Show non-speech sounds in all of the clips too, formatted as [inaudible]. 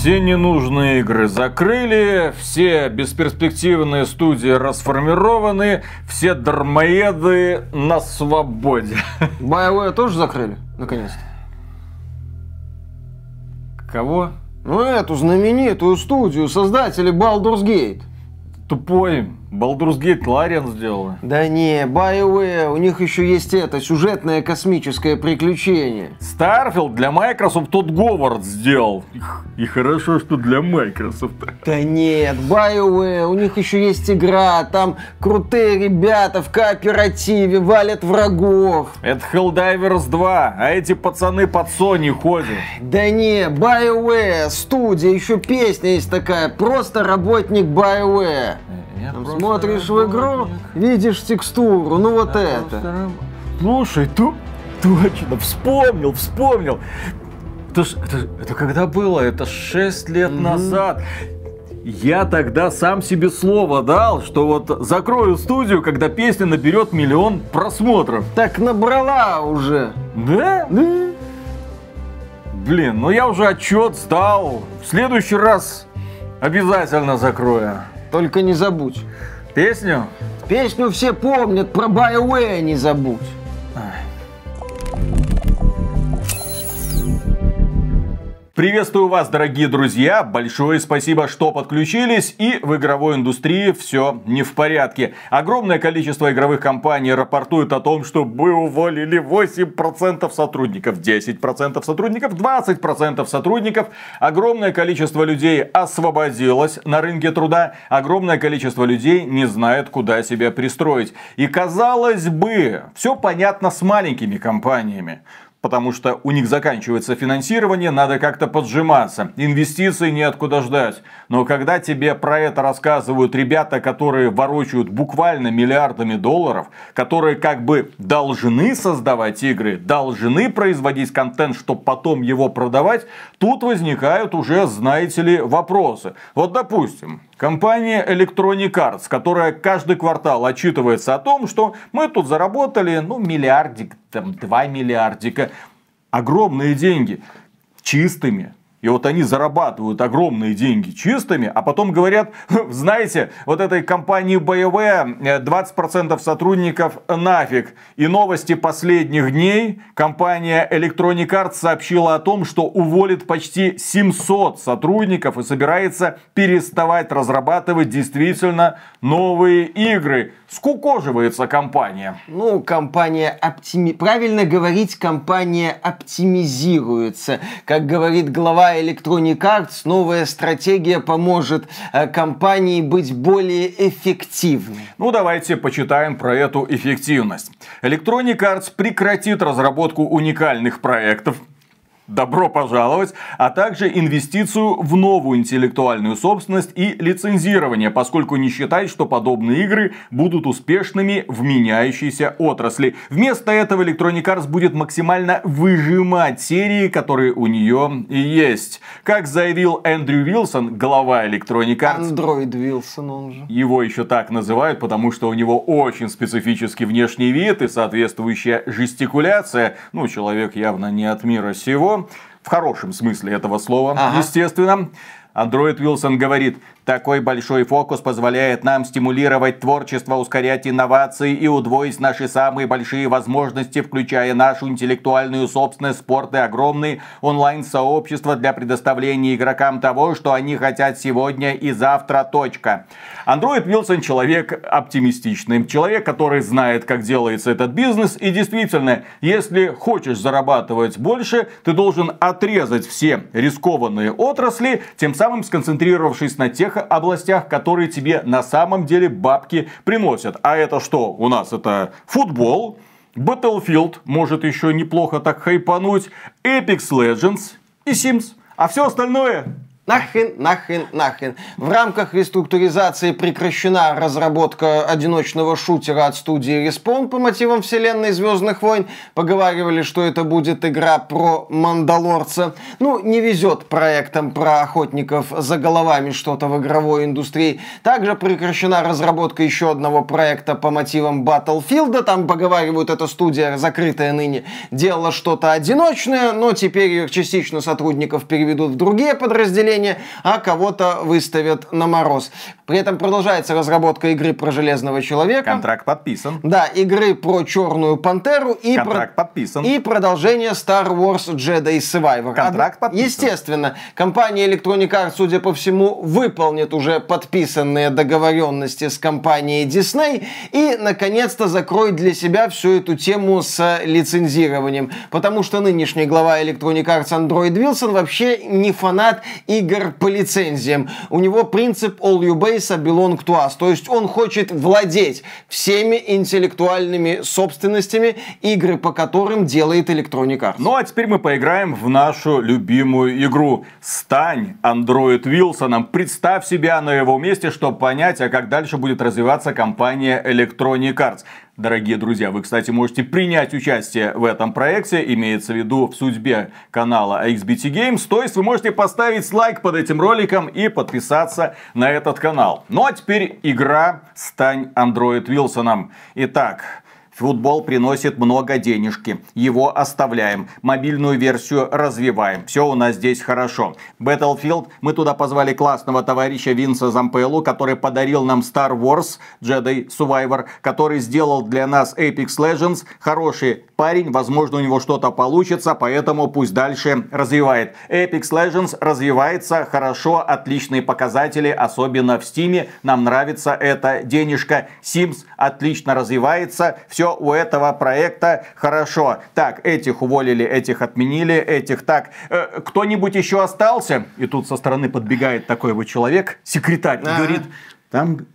Все ненужные игры закрыли, все бесперспективные студии расформированы, все дармоеды на свободе. BioWare тоже закрыли, наконец-то. Кого? Ну, эту знаменитую студию, создатели Baldur's Gate. Тупой. Baldur's Gate Лариан сделала. Да не, BioWare, у них еще есть это, сюжетное космическое приключение. Starfield для Microsoft тот Говард сделал. И хорошо, что для Microsoft. Да нет, BioWare, у них еще есть игра, там крутые ребята в кооперативе валят врагов. Это Helldivers 2, а эти пацаны под Sony ходят. Да не, BioWare, студия, еще песня есть такая, просто работник BioWare. Я Там просто смотришь в игру, видишь текстуру, ну вот это. Слушай, ту... точно, вспомнил, вспомнил. Это, ж- это, это когда было? Это 6 лет назад. Я тогда сам себе слово дал, что вот закрою студию, когда песня наберет миллион просмотров. Так набрала уже. Да? Да? Блин, ну я уже отчет сдал. В следующий раз обязательно закрою. Только не забудь. Песню? Песню все помнят, про BioWare не забудь. Приветствую вас, дорогие друзья! Большое спасибо, что подключились. И в игровой индустрии все не в порядке. Огромное количество игровых компаний рапортует о том, что мы уволили 8% сотрудников, 10% сотрудников, 20% сотрудников. Огромное количество людей освободилось на рынке труда. Огромное количество людей не знает, куда себя пристроить. И казалось бы, все понятно с маленькими компаниями потому что у них заканчивается финансирование, надо как-то поджиматься. Инвестиций неоткуда ждать. Но когда тебе про это рассказывают ребята, которые ворочают буквально миллиардами долларов, которые как бы должны создавать игры, должны производить контент, чтобы потом его продавать, тут возникают уже, знаете ли, вопросы. Вот, допустим, Компания Electronic Arts, которая каждый квартал отчитывается о том, что мы тут заработали, ну, миллиардик, там, два миллиардика. Огромные деньги. Чистыми. И вот они зарабатывают огромные деньги чистыми, а потом говорят, [laughs] знаете, вот этой компании э, 20% сотрудников нафиг. И новости последних дней, компания Electronic Arts сообщила о том, что уволит почти 700 сотрудников и собирается переставать разрабатывать действительно новые игры. Скукоживается компания. Ну, компания оптими... Правильно говорить, компания оптимизируется. Как говорит глава Electronic Arts, новая стратегия поможет э, компании быть более эффективной. Ну, давайте почитаем про эту эффективность. Electronic Arts прекратит разработку уникальных проектов, добро пожаловать, а также инвестицию в новую интеллектуальную собственность и лицензирование, поскольку не считает, что подобные игры будут успешными в меняющейся отрасли. Вместо этого Electronic Arts будет максимально выжимать серии, которые у нее есть. Как заявил Эндрю Вилсон, глава Electronic Arts, Андроид Вилсон, он же. его еще так называют, потому что у него очень специфический внешний вид и соответствующая жестикуляция. Ну, человек явно не от мира сего. В хорошем смысле этого слова, Ага. естественно. Андроид Вилсон говорит, такой большой фокус позволяет нам стимулировать творчество, ускорять инновации и удвоить наши самые большие возможности, включая нашу интеллектуальную собственность, спорт и огромные онлайн-сообщества для предоставления игрокам того, что они хотят сегодня и завтра. Точка. Андроид Вилсон человек оптимистичный, человек, который знает, как делается этот бизнес. И действительно, если хочешь зарабатывать больше, ты должен отрезать все рискованные отрасли, тем самым сконцентрировавшись на тех областях, которые тебе на самом деле бабки приносят. А это что? У нас это футбол, Battlefield может еще неплохо так хайпануть, Apex Legends и Sims. А все остальное Нахрен, нахрен, нахрен. В рамках реструктуризации прекращена разработка одиночного шутера от студии Respawn по мотивам вселенной Звездных войн. Поговаривали, что это будет игра про Мандалорца. Ну, не везет проектам про охотников за головами что-то в игровой индустрии. Также прекращена разработка еще одного проекта по мотивам Battlefield. Там поговаривают, эта студия, закрытая ныне, делала что-то одиночное, но теперь их частично сотрудников переведут в другие подразделения поколения, а кого-то выставят на мороз. При этом продолжается разработка игры про Железного Человека. Контракт подписан. Да, игры про Черную Пантеру и, Контракт про... подписан. и продолжение Star Wars Jedi Survivor. Контракт Од- подписан. Естественно, компания Electronic Arts, судя по всему, выполнит уже подписанные договоренности с компанией Disney и, наконец-то, закроет для себя всю эту тему с лицензированием. Потому что нынешний глава Electronic Arts Android Wilson вообще не фанат игр по лицензиям. У него принцип all you base belong to us. То есть он хочет владеть всеми интеллектуальными собственностями, игры по которым делает Electronic Arts. Ну а теперь мы поиграем в нашу любимую игру. Стань Андроид Вилсоном. Представь себя на его месте, чтобы понять, а как дальше будет развиваться компания Electronic Arts. Дорогие друзья, вы, кстати, можете принять участие в этом проекте, имеется в виду в судьбе канала XBT Games, то есть вы можете поставить лайк под этим роликом и подписаться на этот канал. Ну а теперь игра «Стань Андроид Вилсоном». Итак, Футбол приносит много денежки. Его оставляем. Мобильную версию развиваем. Все у нас здесь хорошо. Battlefield. Мы туда позвали классного товарища Винса Зампеллу, который подарил нам Star Wars Jedi Survivor, который сделал для нас Apex Legends. Хороший парень. Возможно, у него что-то получится, поэтому пусть дальше развивает. Apex Legends развивается хорошо. Отличные показатели, особенно в Steam. Нам нравится эта денежка. Sims отлично развивается. Все у этого проекта хорошо. Так, этих уволили, этих отменили, этих так. Э, кто-нибудь еще остался? И тут со стороны подбегает такой вот человек, секретарь, и говорит, там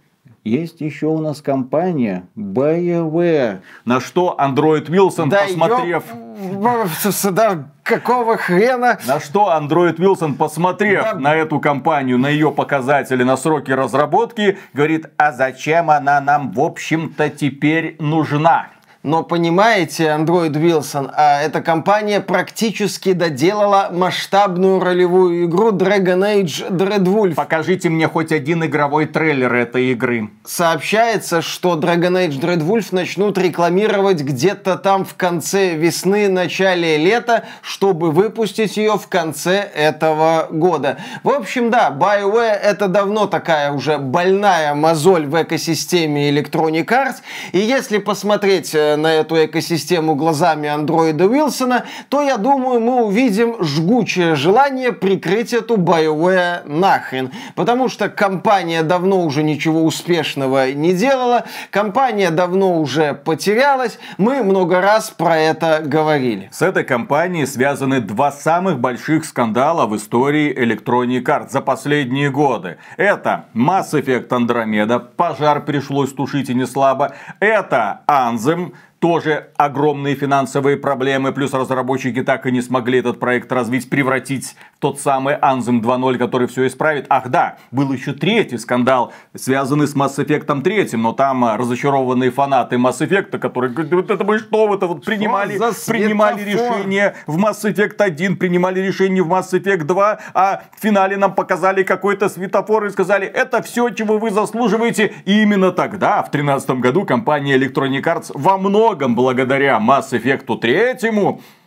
есть еще у нас компания BioWare. На что Андроид Вилсон, Да посмотрев... ё- Да какого хрена? На что Андроид Вилсон, посмотрев Да. на эту компанию, на ее показатели, на сроки разработки, говорит, а зачем она нам, в общем-то, теперь нужна? Но понимаете, Android Wilson, а эта компания практически доделала масштабную ролевую игру Dragon Age Dreadwolf. Покажите мне хоть один игровой трейлер этой игры. Сообщается, что Dragon Age Dreadwolf начнут рекламировать где-то там в конце весны, начале лета, чтобы выпустить ее в конце этого года. В общем, да, BioWare это давно такая уже больная мозоль в экосистеме Electronic Arts. И если посмотреть э, на эту экосистему глазами андроида Уилсона, то я думаю, мы увидим жгучее желание прикрыть эту BioWare нахрен. Потому что компания давно уже ничего успешного не делала, компания давно уже потерялась, мы много раз про это говорили. С этой компанией связаны два самых больших скандала в истории Electronic Arts за последние годы. Это Mass Effect Andromeda, пожар пришлось тушить и не слабо. Это Anthem, тоже огромные финансовые проблемы, плюс разработчики так и не смогли этот проект развить, превратить тот самый Anthem 2.0, который все исправит. Ах да, был еще третий скандал, связанный с Mass Effect 3, но там а, разочарованные фанаты Mass Effect, которые говорят, вот это вы что, вы-то вот принимали, принимали решение в Mass Effect 1, принимали решение в Mass Effect 2, а в финале нам показали какой-то светофор и сказали, это все, чего вы заслуживаете. И именно тогда, в 2013 году, компания Electronic Arts во многом благодаря Mass Effect 3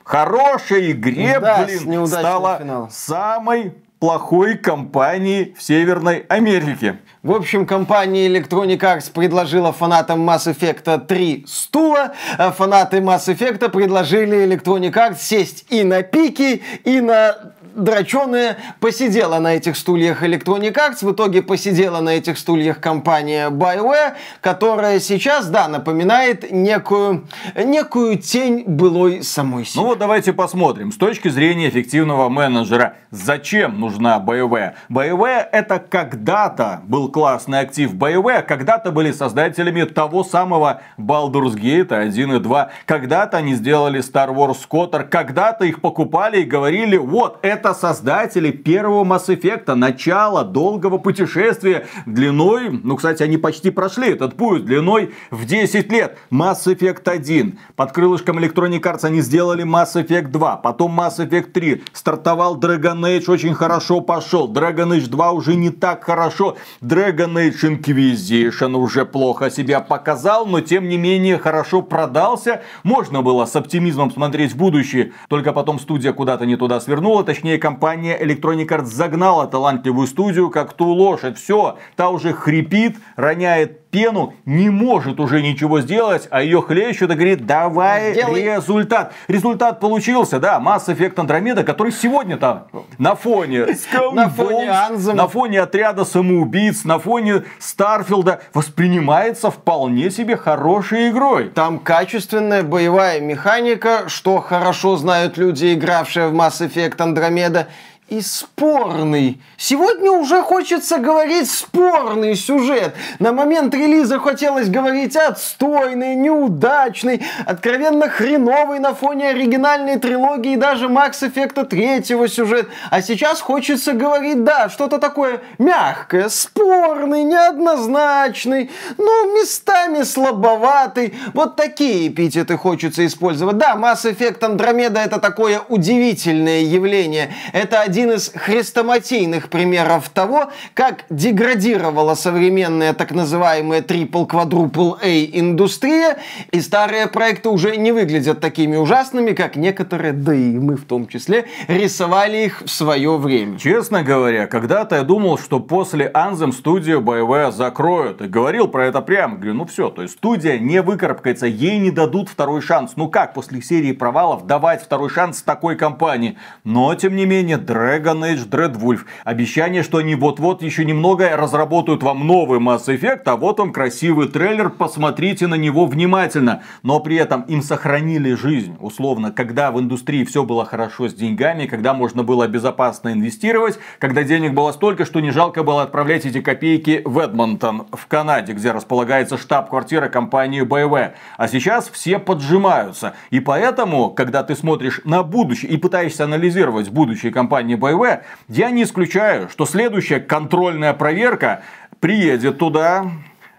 хорошей игре, Да, блин, стала финалом. самой плохой компанией в Северной Америке. В общем, компания Electronic Arts предложила фанатам Mass Effect 3 стула, а фанаты Mass Effect предложили Electronic Arts сесть и на пики, и на дроченые. Посидела на этих стульях Electronic Arts, в итоге посидела на этих стульях компания BioWare, которая сейчас, да, напоминает некую, некую тень былой самой себе. Ну вот давайте посмотрим. С точки зрения эффективного менеджера, зачем нужна BioWare? BioWare это когда-то был классный актив. BioWare когда-то были создателями того самого Baldur's Gate 1 и 2. Когда-то они сделали Star Wars Scotter. Когда-то их покупали и говорили, вот, это создатели первого Mass Effect, начало долгого путешествия длиной, ну, кстати, они почти прошли этот путь, длиной в 10 лет. Mass Effect 1. Под крылышком Electronic Arts они сделали Mass Effect 2, потом Mass Effect 3. Стартовал Dragon Age очень хорошо пошел. Dragon Age 2 уже не так хорошо. Dragon Age Inquisition уже плохо себя показал, но тем не менее хорошо продался. Можно было с оптимизмом смотреть в будущее. Только потом студия куда-то не туда свернула. Точнее, компания Electronic Arts загнала талантливую студию как ту лошадь. Все, та уже хрипит, роняет пену, не может уже ничего сделать, а ее хлещут и говорит, давай Сделай. результат. Результат получился, да, Mass Effect Andromeda, который сегодня-то на фоне [laughs] на фоне, на фоне отряда самоубийц, на фоне Старфилда воспринимается вполне себе хорошей игрой. Там качественная боевая механика, что хорошо знают люди, игравшие в Mass Effect Andromeda, и спорный. Сегодня уже хочется говорить спорный сюжет. На момент релиза хотелось говорить отстойный, неудачный, откровенно хреновый на фоне оригинальной трилогии и даже Макс Эффекта третьего сюжет. А сейчас хочется говорить, да, что-то такое мягкое, спорный, неоднозначный, ну, местами слабоватый. Вот такие эпитеты хочется использовать. Да, Mass Effect Andromeda это такое удивительное явление. Это один один из хрестоматийных примеров того, как деградировала современная так называемая triple-quadruple A индустрия, и старые проекты уже не выглядят такими ужасными, как некоторые, да и мы в том числе, рисовали их в свое время. Честно говоря, когда-то я думал, что после Anthem студию BioWare закроют. И говорил про это прямо. Говорю, ну все, то есть студия не выкарабкается, ей не дадут второй шанс. Ну как после серии провалов давать второй шанс такой компании? Но, тем не менее, Dragon Age Dreadwolf. Обещание, что они вот-вот еще немного разработают вам новый Mass Effect, а вот он красивый трейлер, посмотрите на него внимательно. Но при этом им сохранили жизнь, условно, когда в индустрии все было хорошо с деньгами, когда можно было безопасно инвестировать, когда денег было столько, что не жалко было отправлять эти копейки в Эдмонтон, в Канаде, где располагается штаб-квартира компании BMW. А сейчас все поджимаются. И поэтому, когда ты смотришь на будущее и пытаешься анализировать будущее компании БВ, я не исключаю, что следующая контрольная проверка приедет туда,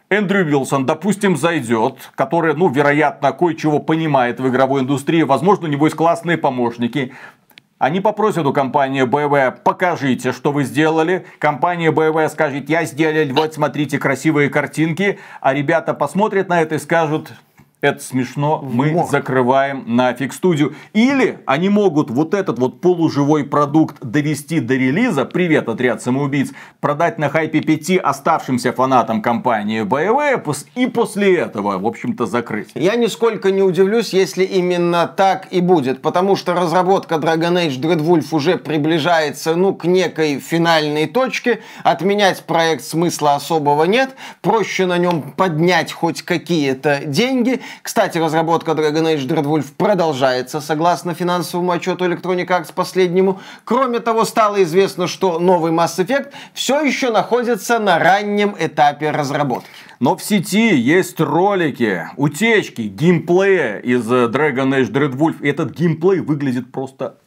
Эндрю Вилсон, допустим, зайдет, который, ну, вероятно, кое-чего понимает в игровой индустрии, возможно, у него есть классные помощники. Они попросят у компании БВ, покажите, что вы сделали. Компания БВ скажет, я сделал, вот смотрите, красивые картинки. А ребята посмотрят на это и скажут, это смешно, мы Мог. закрываем нафиг студию. Или они могут вот этот вот полуживой продукт довести до релиза, привет, отряд самоубийц, продать на хайпе 5 оставшимся фанатам компании BioWare и после этого, в общем-то, закрыть. Я нисколько не удивлюсь, если именно так и будет, потому что разработка Dragon Age Dreadwolf уже приближается, ну, к некой финальной точке. Отменять проект смысла особого нет, проще на нем поднять хоть какие-то деньги – кстати, разработка Dragon Age Dreadwolf продолжается, согласно финансовому отчету Electronic Arts последнему. Кроме того, стало известно, что новый Mass Effect все еще находится на раннем этапе разработки. Но в сети есть ролики, утечки, геймплея из Dragon Age Dreadwolf. И этот геймплей выглядит просто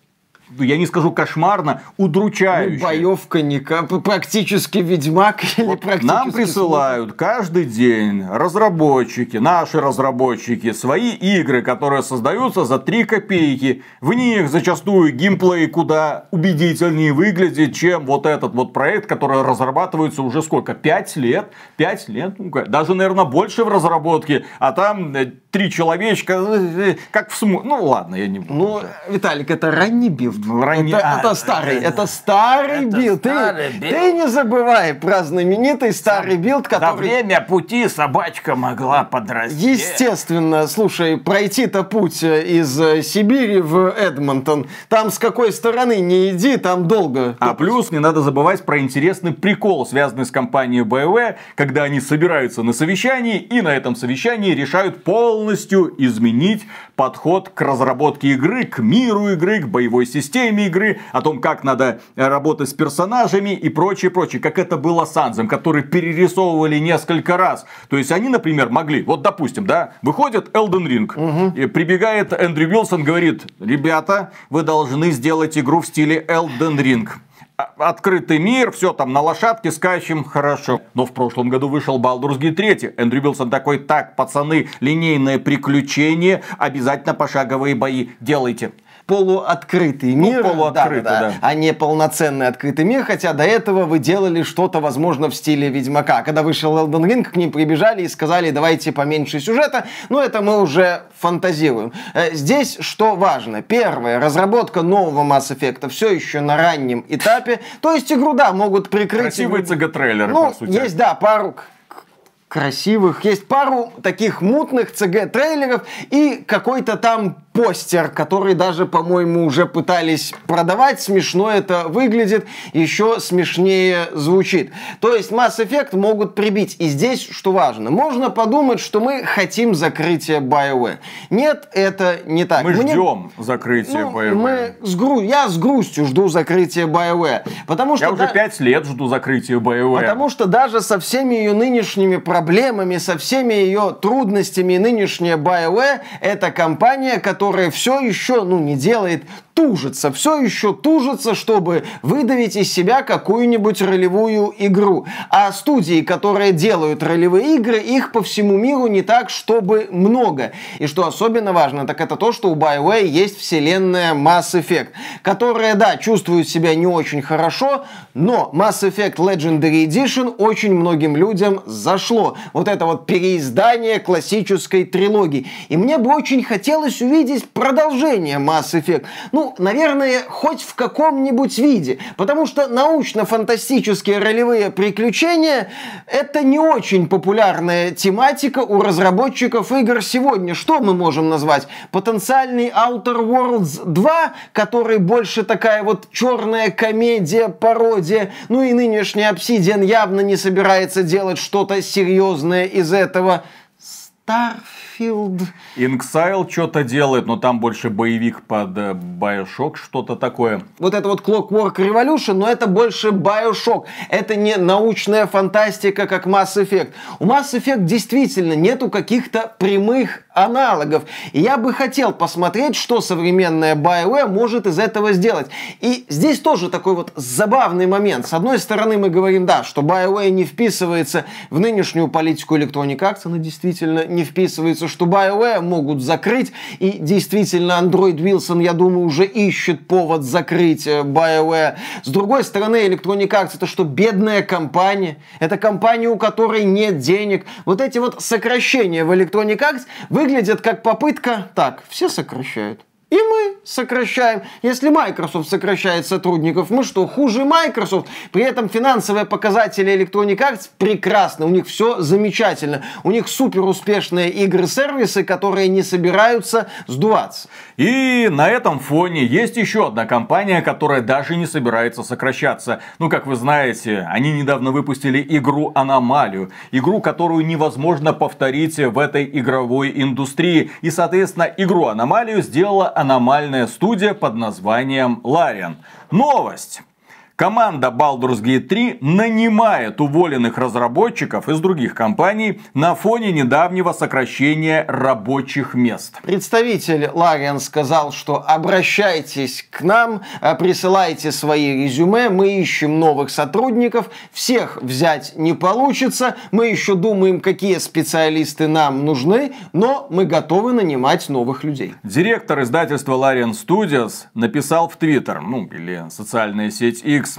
я не скажу кошмарно, удручающе. Ну, боевка не практически Ведьмак [laughs] или вот практически... Нам присылают каждый день разработчики, наши разработчики, свои игры, которые создаются за 3 копейки. В них зачастую геймплей куда убедительнее выглядит, чем вот этот вот проект, который разрабатывается уже сколько? 5 лет? 5 лет? Ну, даже, наверное, больше в разработке. А там э, три человечка, э, э, как в сму... Ну ладно, я не буду. Ну, Виталик, это ранний build. Ранний... Это, а, это старый, это, это старый это build. Старый ты, build. ты не забывай про знаменитый старый build, который... За время пути собачка могла подрасти. Естественно, слушай, пройти-то путь э, из Сибири в Эдмонтон, там с какой стороны не иди, там долго. А плюс не надо забывать про интересный прикол, связанный с компанией BMW, когда они собираются на совещании и на этом совещании решают пол полностью изменить подход к разработке игры, к миру игры, к боевой системе игры, о том, как надо работать с персонажами и прочее, прочее. Как это было с Анзем, который перерисовывали несколько раз. То есть они, например, могли, вот допустим, да, выходит Elden Ring, угу. и прибегает Эндрю Вилсон, говорит, ребята, вы должны сделать игру в стиле Elden Ring открытый мир, все там на лошадке скачем, хорошо. Но в прошлом году вышел Baldur's Gate 3. Эндрю Билсон такой, так, пацаны, линейное приключение, обязательно пошаговые бои делайте. Полуоткрытый ну, мир. полуоткрытый, да, да, да. А не полноценный открытый мир, хотя до этого вы делали что-то, возможно, в стиле Ведьмака. Когда вышел Elden Ring, к ним прибежали и сказали, давайте поменьше сюжета, но это мы уже фантазируем. Э, здесь что важно? Первое, разработка нового Mass Effect все еще на раннем этапе, то есть игру, да, могут прикрыть... Красивые CG-трейлеры, ну, по сути. есть, да, пару красивых. Есть пару таких мутных CG-трейлеров и какой-то там постер, который даже, по-моему, уже пытались продавать. Смешно это выглядит, еще смешнее звучит. То есть Mass Effect могут прибить. И здесь, что важно, можно подумать, что мы хотим закрытия BioWare. Нет, это не так. Мы Мне... ждем закрытия ну, BioWare. Мы с гру... Я с грустью жду закрытия BioWare. Потому что я уже пять да... лет жду закрытия BioWare. Потому что даже со всеми ее нынешними проблемами, со всеми ее трудностями, нынешняя BioWare это компания, которая которая все еще, ну, не делает тужится, все еще тужится, чтобы выдавить из себя какую-нибудь ролевую игру. А студии, которые делают ролевые игры, их по всему миру не так, чтобы много. И что особенно важно, так это то, что у BioWare есть вселенная Mass Effect, которая, да, чувствует себя не очень хорошо, но Mass Effect Legendary Edition очень многим людям зашло. Вот это вот переиздание классической трилогии. И мне бы очень хотелось увидеть продолжение Mass Effect. Ну, наверное, хоть в каком-нибудь виде. Потому что научно-фантастические ролевые приключения – это не очень популярная тематика у разработчиков игр сегодня. Что мы можем назвать? Потенциальный Outer Worlds 2, который больше такая вот черная комедия, пародия. Ну и нынешний Obsidian явно не собирается делать что-то серьезное из этого. Starfield. Inxile что-то делает, но там больше боевик под э, Bioshock, что-то такое. Вот это вот Clockwork Revolution, но это больше Bioshock. Это не научная фантастика, как Mass Effect. У Mass Effect действительно нету каких-то прямых аналогов. Я бы хотел посмотреть, что современная BioWare может из этого сделать. И здесь тоже такой вот забавный момент. С одной стороны, мы говорим, да, что BioWare не вписывается в нынешнюю политику Electronic Arts, она действительно не вписывается, что BioWare могут закрыть. И действительно, Android Wilson, я думаю, уже ищет повод закрыть э, BioWare. С другой стороны, Electronic Arts это что, бедная компания? Это компания, у которой нет денег. Вот эти вот сокращения в Electronic Arts выглядят как попытка, так, все сокращают. И мы сокращаем. Если Microsoft сокращает сотрудников, мы что, хуже Microsoft? При этом финансовые показатели Electronic Arts прекрасны. У них все замечательно. У них супер успешные игры-сервисы, которые не собираются сдуваться. И на этом фоне есть еще одна компания, которая даже не собирается сокращаться. Ну, как вы знаете, они недавно выпустили игру Аномалию. Игру, которую невозможно повторить в этой игровой индустрии. И, соответственно, игру Аномалию сделала аномальная студия под названием Larian. Новость! Команда Baldur's Gate 3 нанимает уволенных разработчиков из других компаний на фоне недавнего сокращения рабочих мест. Представитель Лариан сказал, что обращайтесь к нам, э, присылайте свои резюме, мы ищем новых сотрудников, всех взять не получится, мы еще думаем, какие специалисты нам нужны, но мы готовы нанимать новых людей. Директор издательства Larian Studios написал в Твиттер, ну или социальная сеть X, Linux.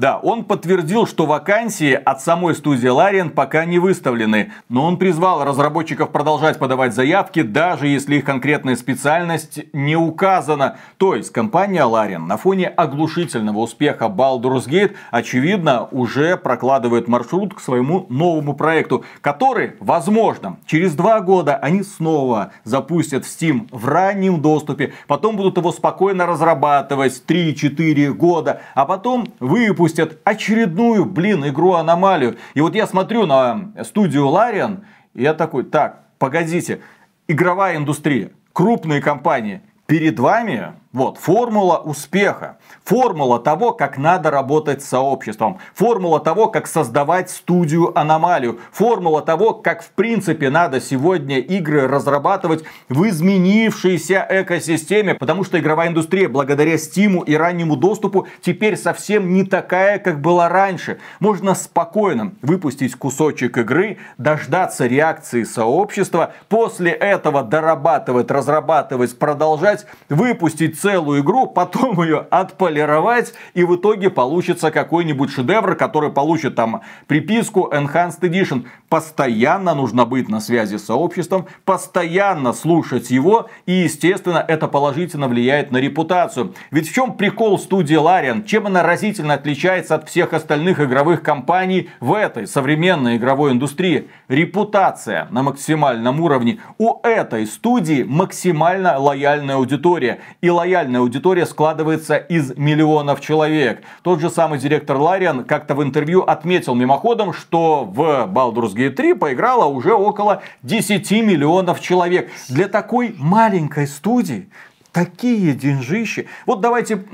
Да, он подтвердил, что вакансии от самой студии Larian пока не выставлены, но он призвал разработчиков продолжать подавать заявки, даже если их конкретная специальность не указана. То есть компания Larian на фоне оглушительного успеха Baldur's Gate очевидно уже прокладывает маршрут к своему новому проекту, который, возможно, через два года они снова запустят в Steam в раннем доступе, потом будут его спокойно разрабатывать 3-4 года, а потом выпустят выпустят очередную, блин, игру-аномалию. И вот я смотрю на студию Лариан, и я такой, так, погодите, игровая индустрия, крупные компании, перед вами вот, формула успеха. Формула того, как надо работать с сообществом. Формула того, как создавать студию аномалию. Формула того, как в принципе надо сегодня игры разрабатывать в изменившейся экосистеме. Потому что игровая индустрия благодаря стиму и раннему доступу теперь совсем не такая, как была раньше. Можно спокойно выпустить кусочек игры, дождаться реакции сообщества, после этого дорабатывать, разрабатывать, продолжать, выпустить целую игру, потом ее отполировать, и в итоге получится какой-нибудь шедевр, который получит там приписку Enhanced Edition. Постоянно нужно быть на связи с сообществом, постоянно слушать его, и, естественно, это положительно влияет на репутацию. Ведь в чем прикол студии Larian? Чем она разительно отличается от всех остальных игровых компаний в этой современной игровой индустрии? Репутация на максимальном уровне. У этой студии максимально лояльная аудитория. И лояльная аудитория складывается из миллионов человек. Тот же самый директор Лариан как-то в интервью отметил мимоходом, что в Baldur's Gate 3 поиграло уже около 10 миллионов человек. Для такой маленькой студии такие деньжищи. Вот давайте,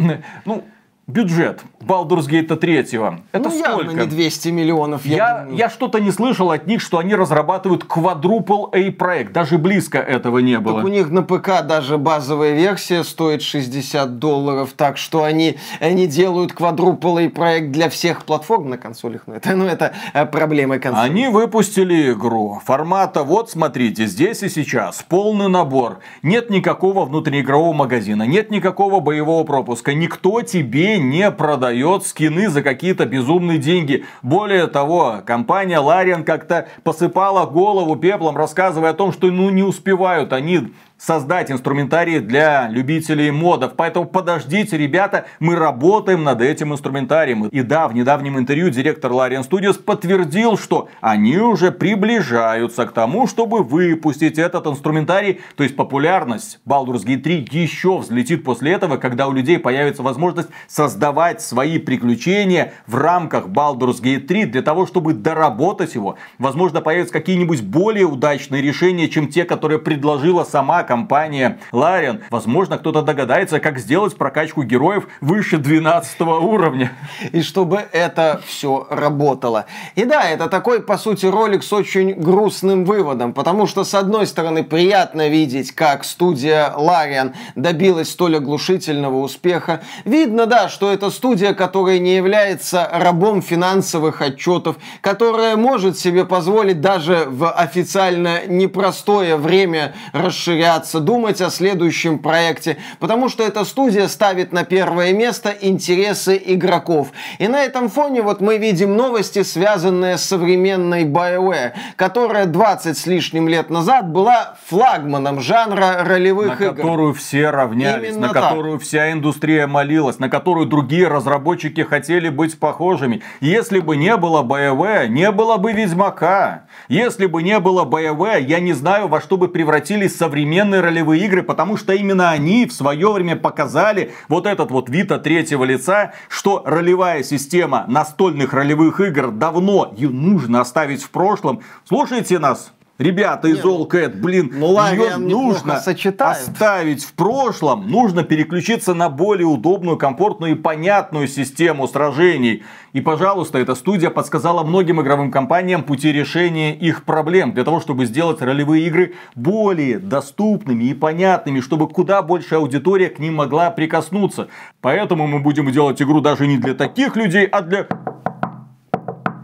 ну, бюджет Baldur's Gate 3. Это ну, сколько? Явно не 200 миллионов. Я, я, я что-то не слышал от них, что они разрабатывают quadruple A проект. Даже близко этого не было. Так у них на ПК даже базовая версия стоит 60 долларов. Так что они, они делают quadruple A проект для всех платформ на консолях. Ну это, ну, это э, проблема консоли. Они выпустили игру формата, вот смотрите, здесь и сейчас. Полный набор. Нет никакого внутриигрового магазина. Нет никакого боевого пропуска. Никто тебе не продает скины за какие-то безумные деньги. Более того, компания Larian как-то посыпала голову пеплом, рассказывая о том, что ну не успевают они создать инструментарий для любителей модов. Поэтому подождите, ребята, мы работаем над этим инструментарием. И да, в недавнем интервью директор Larian Studios подтвердил, что они уже приближаются к тому, чтобы выпустить этот инструментарий. То есть популярность Baldur's Gate 3 еще взлетит после этого, когда у людей появится возможность создавать свои приключения в рамках Baldur's Gate 3 для того, чтобы доработать его. Возможно, появятся какие-нибудь более удачные решения, чем те, которые предложила сама компания Larian. Возможно, кто-то догадается, как сделать прокачку героев выше 12 уровня. И чтобы это все работало. И да, это такой, по сути, ролик с очень грустным выводом, потому что, с одной стороны, приятно видеть, как студия Larian добилась столь оглушительного успеха. Видно, да, что это студия, которая не является рабом финансовых отчетов, которая может себе позволить даже в официально непростое время расширяться бояться думать о следующем проекте, потому что эта студия ставит на первое место интересы игроков. И на этом фоне вот мы видим новости, связанные с современной BioWare, которая 20 с лишним лет назад была флагманом жанра ролевых на игр. На которую все равнялись, Именно на так. которую вся индустрия молилась, на которую другие разработчики хотели быть похожими. Если бы не было BioWare, не было бы Ведьмака. Если бы не было BioWare, я не знаю, во что бы превратились современные современные ролевые игры, потому что именно они в свое время показали вот этот вот вид от третьего лица, что ролевая система настольных ролевых игр давно ее нужно оставить в прошлом. Слушайте нас, Ребята из All Cat, блин, ну, ее нужно оставить в прошлом, нужно переключиться на более удобную, комфортную и понятную систему сражений. И, пожалуйста, эта студия подсказала многим игровым компаниям пути решения их проблем, для того, чтобы сделать ролевые игры более доступными и понятными, чтобы куда больше аудитория к ним могла прикоснуться. Поэтому мы будем делать игру даже не для таких людей, а для...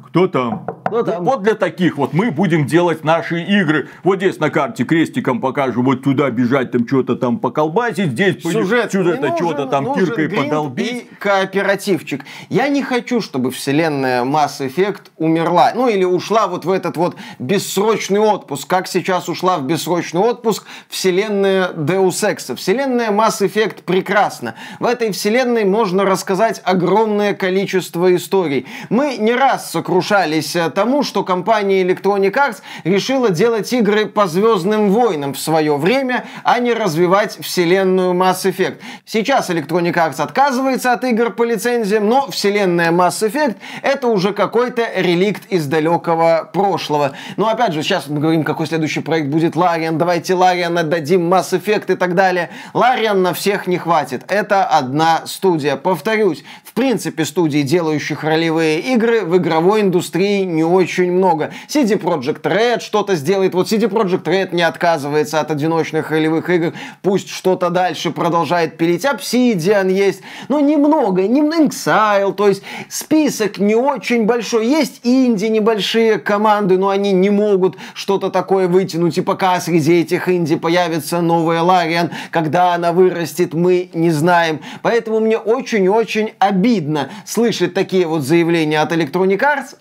Кто там? Ну, там... Вот для таких вот мы будем делать наши игры. Вот здесь на карте крестиком покажу, вот туда бежать, там что-то там поколбасить, здесь сюжет сюжета что-то там киркой подолбить. И кооперативчик. Я не хочу, чтобы вселенная Mass Effect умерла. Ну или ушла вот в этот вот бессрочный отпуск. Как сейчас ушла в бессрочный отпуск вселенная Deus Ex. Вселенная Mass Effect прекрасна. В этой вселенной можно рассказать огромное количество историй. Мы не раз сокрушались э, тому, что компания Electronic Arts решила делать игры по Звездным войнам в свое время, а не развивать вселенную Mass Effect. Сейчас Electronic Arts отказывается от игр по лицензиям, но вселенная Mass Effect это уже какой-то реликт из далекого прошлого. Но опять же, сейчас мы говорим, какой следующий проект будет Лариан, давайте Лариан отдадим Mass Effect и так далее. Лариан на всех не хватит. Это одна студия. Повторюсь, в принципе, студий, делающих ролевые игры, в игровой индустрии не не очень много. CD Project Red что-то сделает. Вот CD Project Red не отказывается от одиночных ролевых игр. Пусть что-то дальше продолжает пилить. Obsidian есть. Но немного. Немного Exile. То есть список не очень большой. Есть инди небольшие команды, но они не могут что-то такое вытянуть. И пока среди этих инди появится новая Лариан, когда она вырастет, мы не знаем. Поэтому мне очень-очень обидно слышать такие вот заявления от Electronic Arts.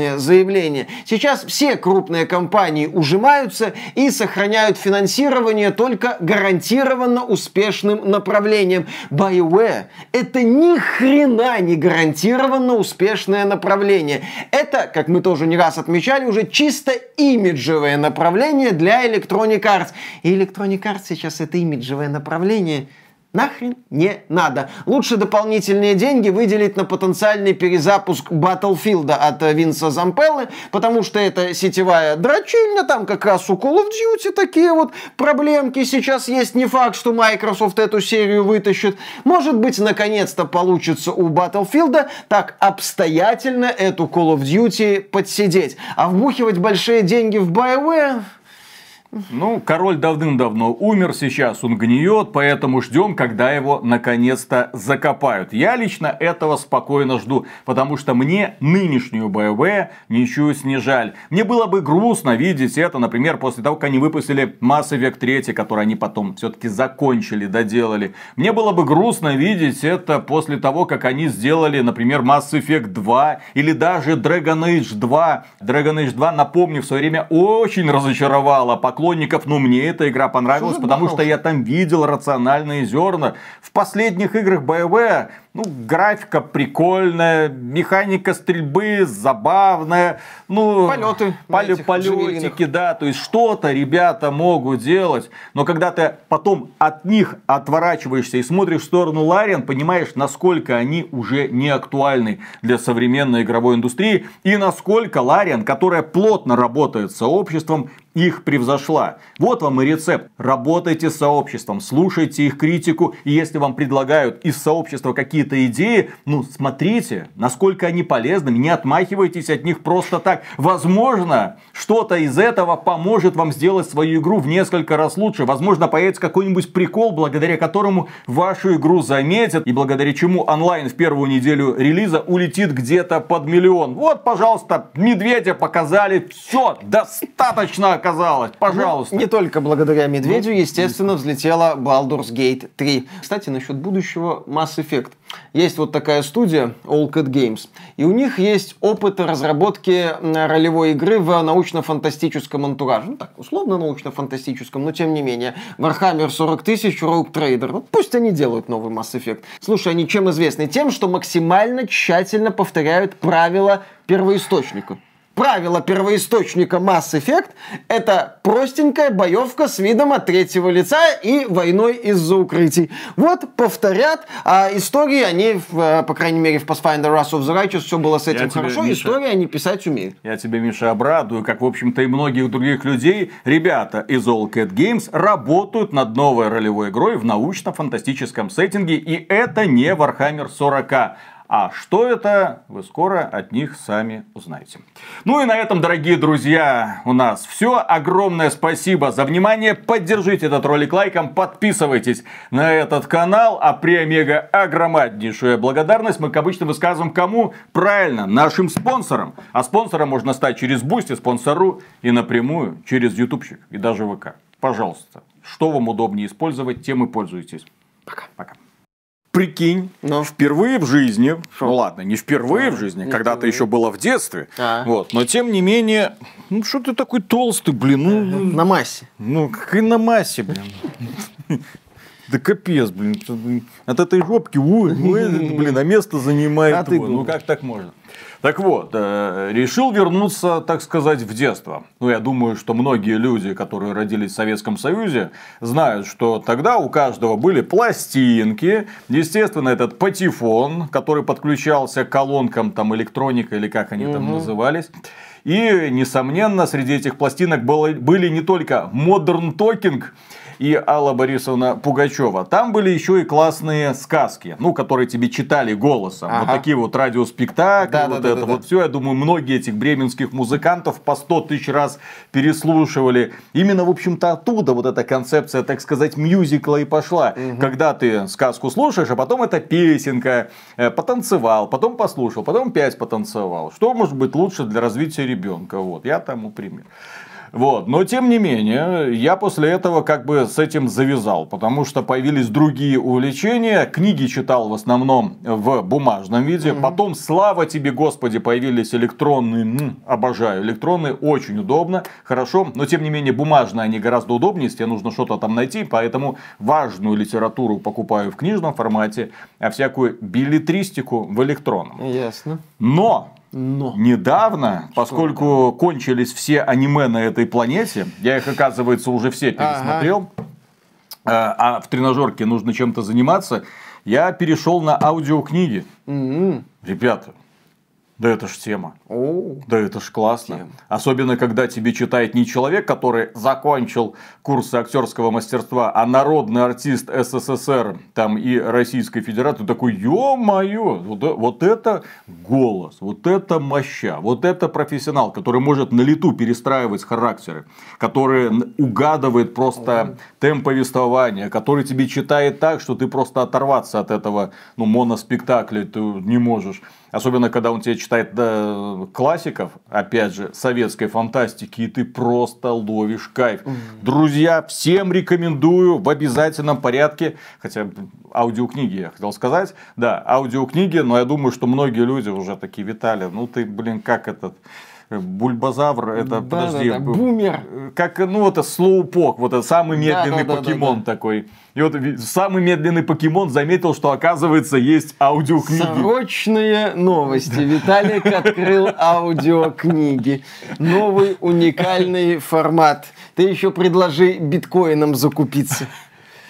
Логичные заявления. Сейчас все крупные компании ужимаются и сохраняют финансирование только гарантированно успешным направлением. BioWare это ни хрена не гарантированно успешное направление. Это, как мы тоже не раз отмечали, уже чисто имиджевое направление для Electronic Arts. И Electronic Arts сейчас это имиджевое направление Нахрен не надо. Лучше дополнительные деньги выделить на потенциальный перезапуск Battlefield от Винса Зампеллы, потому что это сетевая дрочильня, там как раз у Call of Duty такие вот проблемки сейчас есть. Не факт, что Microsoft эту серию вытащит. Может быть, наконец-то получится у Battlefield так обстоятельно эту Call of Duty подсидеть. А вбухивать большие деньги в BioWare... Ну, король давным-давно умер, сейчас он гниет, поэтому ждем, когда его наконец-то закопают. Я лично этого спокойно жду, потому что мне нынешнюю BioWare ничуть не жаль. Мне было бы грустно видеть это, например, после того, как они выпустили Mass Effect 3, который они потом все-таки закончили, доделали. Мне было бы грустно видеть это после того, как они сделали, например, Mass Effect 2 или даже Dragon Age 2. Dragon Age 2, напомню, в свое время очень разочаровала поклонников, но мне эта игра понравилась, потому что я там видел рациональные зерна. В последних играх BioWare ну, графика прикольная, механика стрельбы забавная, ну, полеты, поле, полетики, да, то есть что-то ребята могут делать, но когда ты потом от них отворачиваешься и смотришь в сторону Лариан, понимаешь, насколько они уже не актуальны для современной игровой индустрии и насколько Лариан, которая плотно работает с сообществом, их превзошла. Вот вам и рецепт. Работайте с сообществом, слушайте их критику, и если вам предлагают из сообщества какие-то идеи, ну, смотрите, насколько они полезны, не отмахивайтесь от них просто так. Возможно, что-то из этого поможет вам сделать свою игру в несколько раз лучше. Возможно, появится какой-нибудь прикол, благодаря которому вашу игру заметят, и благодаря чему онлайн в первую неделю релиза улетит где-то под миллион. Вот, пожалуйста, медведя показали, все, достаточно оказалось. Пожалуйста. Ну, не только благодаря Медведю, естественно, взлетела Baldur's Gate 3. Кстати, насчет будущего Mass Effect. Есть вот такая студия, All Cat Games, и у них есть опыт разработки ролевой игры в научно-фантастическом антураже. Ну так, условно научно-фантастическом, но тем не менее. Warhammer 40 тысяч, Rogue Trader. Вот пусть они делают новый Mass Effect. Слушай, они чем известны? Тем, что максимально тщательно повторяют правила первоисточника правило первоисточника Mass Effect — это простенькая боевка с видом от третьего лица и войной из-за укрытий. Вот, повторят, а истории они, э, по крайней мере, в Pathfinder Wrath of the Righteous все было с этим Я хорошо, тебе, истории они писать умеют. Я тебе, Миша, обрадую, как, в общем-то, и многих других людей. Ребята из All Cat Games работают над новой ролевой игрой в научно-фантастическом сеттинге, и это не Warhammer 40 а что это, вы скоро от них сами узнаете. Ну и на этом, дорогие друзья, у нас все. Огромное спасибо за внимание. Поддержите этот ролик лайком, подписывайтесь на этот канал. А преомега огромнейшая благодарность мы, как обычно, высказываем кому? Правильно, нашим спонсорам. А спонсором можно стать через Boosty, Sponsr и напрямую через Ютубчик и даже ВК. Пожалуйста, что вам удобнее использовать, тем и пользуйтесь. Пока. Пока. Прикинь, но. впервые в жизни, ну ладно, не впервые а, в жизни, когда-то еще было в детстве, а. вот, но тем не менее, ну что ты такой толстый, блин, ну... На массе. Ну, как и на массе, блин. Да капец, блин. От этой жопки, [laughs] блин, а место занимает. А ты, ну как так можно? Так вот, э, решил вернуться, так сказать, в детство. Ну, я думаю, что многие люди, которые родились в Советском Союзе, знают, что тогда у каждого были пластинки, естественно, этот патефон, который подключался к колонкам, там, электроника или как они угу. там назывались. И, несомненно, среди этих пластинок было, были не только Modern Talking, и Алла Борисовна Пугачева. Там были еще и классные сказки, ну, которые тебе читали голосом. Ага. Вот такие вот радиоспектакли, да, вот да, это да, вот да. все. Я думаю, многие этих бременских музыкантов по 100 тысяч раз переслушивали. Именно, в общем-то, оттуда вот эта концепция, так сказать, мюзикла и пошла. Угу. Когда ты сказку слушаешь, а потом это песенка, э, потанцевал, потом послушал, потом опять потанцевал. Что может быть лучше для развития ребенка? Вот, я тому пример. Вот. Но тем не менее, я после этого как бы с этим завязал, потому что появились другие увлечения. Книги читал в основном в бумажном виде. Угу. Потом, слава тебе, Господи, появились электронные. М, обожаю электронные, очень удобно, хорошо. Но тем не менее, бумажные они гораздо удобнее, если нужно что-то там найти. Поэтому важную литературу покупаю в книжном формате, а всякую билетристику в электронном. Ясно. Но но. Недавно, Что поскольку это? кончились все аниме на этой планете, я их, оказывается, уже все пересмотрел, ага. а в тренажерке нужно чем-то заниматься, я перешел на аудиокниги. Угу. Ребята, да это ж тема. О, да это ж классно. Тема. Особенно, когда тебе читает не человек, который закончил курсы актерского мастерства, а народный артист СССР там, и Российской Федерации. такой, ё-моё, вот, вот это голос, вот это моща, вот это профессионал, который может на лету перестраивать характеры, который угадывает просто угу. темп повествования, который тебе читает так, что ты просто оторваться от этого ну, моноспектакля ты не можешь. Особенно, когда он тебе читает да, классиков, опять же, советской фантастики, и ты просто ловишь кайф. Друзья, всем рекомендую в обязательном порядке, хотя аудиокниги я хотел сказать, да, аудиокниги, но я думаю, что многие люди уже такие, Виталий, ну ты, блин, как этот Бульбазавр, это, да, подожди, да, да. бумер. Как, ну, это слоупок, вот это самый медленный да, да, покемон да, да, такой. И вот самый медленный покемон заметил, что оказывается есть аудиокниги. Срочные новости. Виталик открыл [laughs] аудиокниги. Новый уникальный формат. Ты еще предложи биткоином закупиться.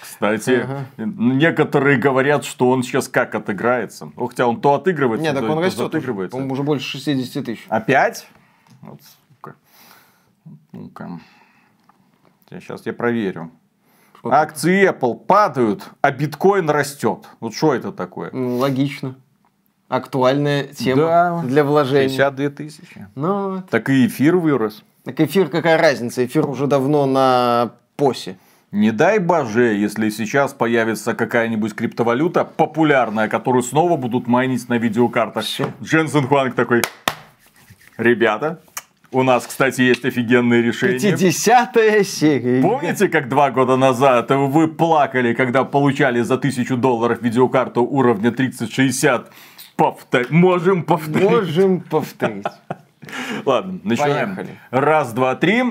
Кстати, ага. некоторые говорят, что он сейчас как отыграется. Хотя он то отыгрывается, Нет, так он растет. Отыгрывается. Он уже больше 60 тысяч. Опять? Вот, сука. Ну-ка. Сейчас я проверю. Что Акции Apple падают, а биткоин растет. Вот что это такое? Ну, логично. Актуальная тема да, для вложений. 52 тысячи. Ну, так и эфир вырос. Так эфир какая разница? Эфир уже давно на посе. Не дай боже, если сейчас появится какая-нибудь криптовалюта популярная, которую снова будут майнить на видеокартах. Дженсен Хуанг такой, ребята, у нас, кстати, есть офигенные решения. 50 серия. Помните, как два года назад вы плакали, когда получали за тысячу долларов видеокарту уровня 3060? Повтор... Можем повторить. Можем повторить. [laughs] Ладно, начинаем. Поехали. Раз, два, три.